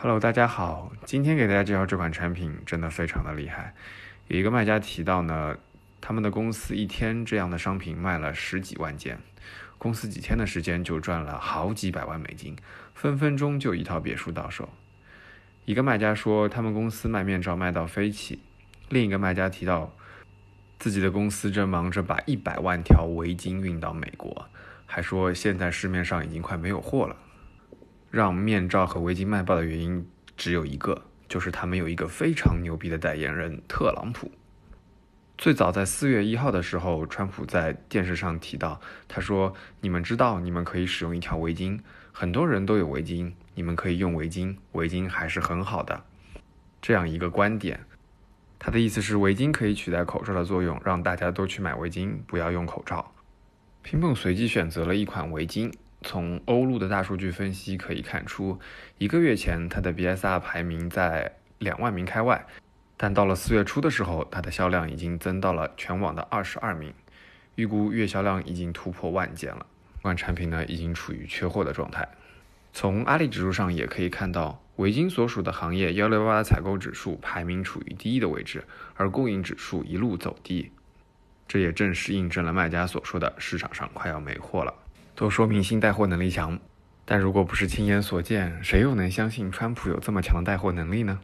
Hello，大家好，今天给大家介绍这款产品真的非常的厉害。有一个卖家提到呢，他们的公司一天这样的商品卖了十几万件，公司几天的时间就赚了好几百万美金，分分钟就一套别墅到手。一个卖家说他们公司卖面罩卖到飞起，另一个卖家提到自己的公司正忙着把一百万条围巾运到美国，还说现在市面上已经快没有货了。让面罩和围巾卖爆的原因只有一个，就是他们有一个非常牛逼的代言人特朗普。最早在四月一号的时候，川普在电视上提到，他说：“你们知道，你们可以使用一条围巾，很多人都有围巾，你们可以用围巾，围巾还是很好的。”这样一个观点，他的意思是围巾可以取代口罩的作用，让大家都去买围巾，不要用口罩。拼蹦随机选择了一款围巾。从欧陆的大数据分析可以看出，一个月前它的 BSR 排名在两万名开外，但到了四月初的时候，它的销量已经增到了全网的二十二名，预估月销量已经突破万件了。这款产品呢，已经处于缺货的状态。从阿里指数上也可以看到，维京所属的行业幺六八八采购指数排名处于第一的位置，而供应指数一路走低，这也正是印证了卖家所说的市场上快要没货了。都说明星带货能力强，但如果不是亲眼所见，谁又能相信川普有这么强的带货能力呢？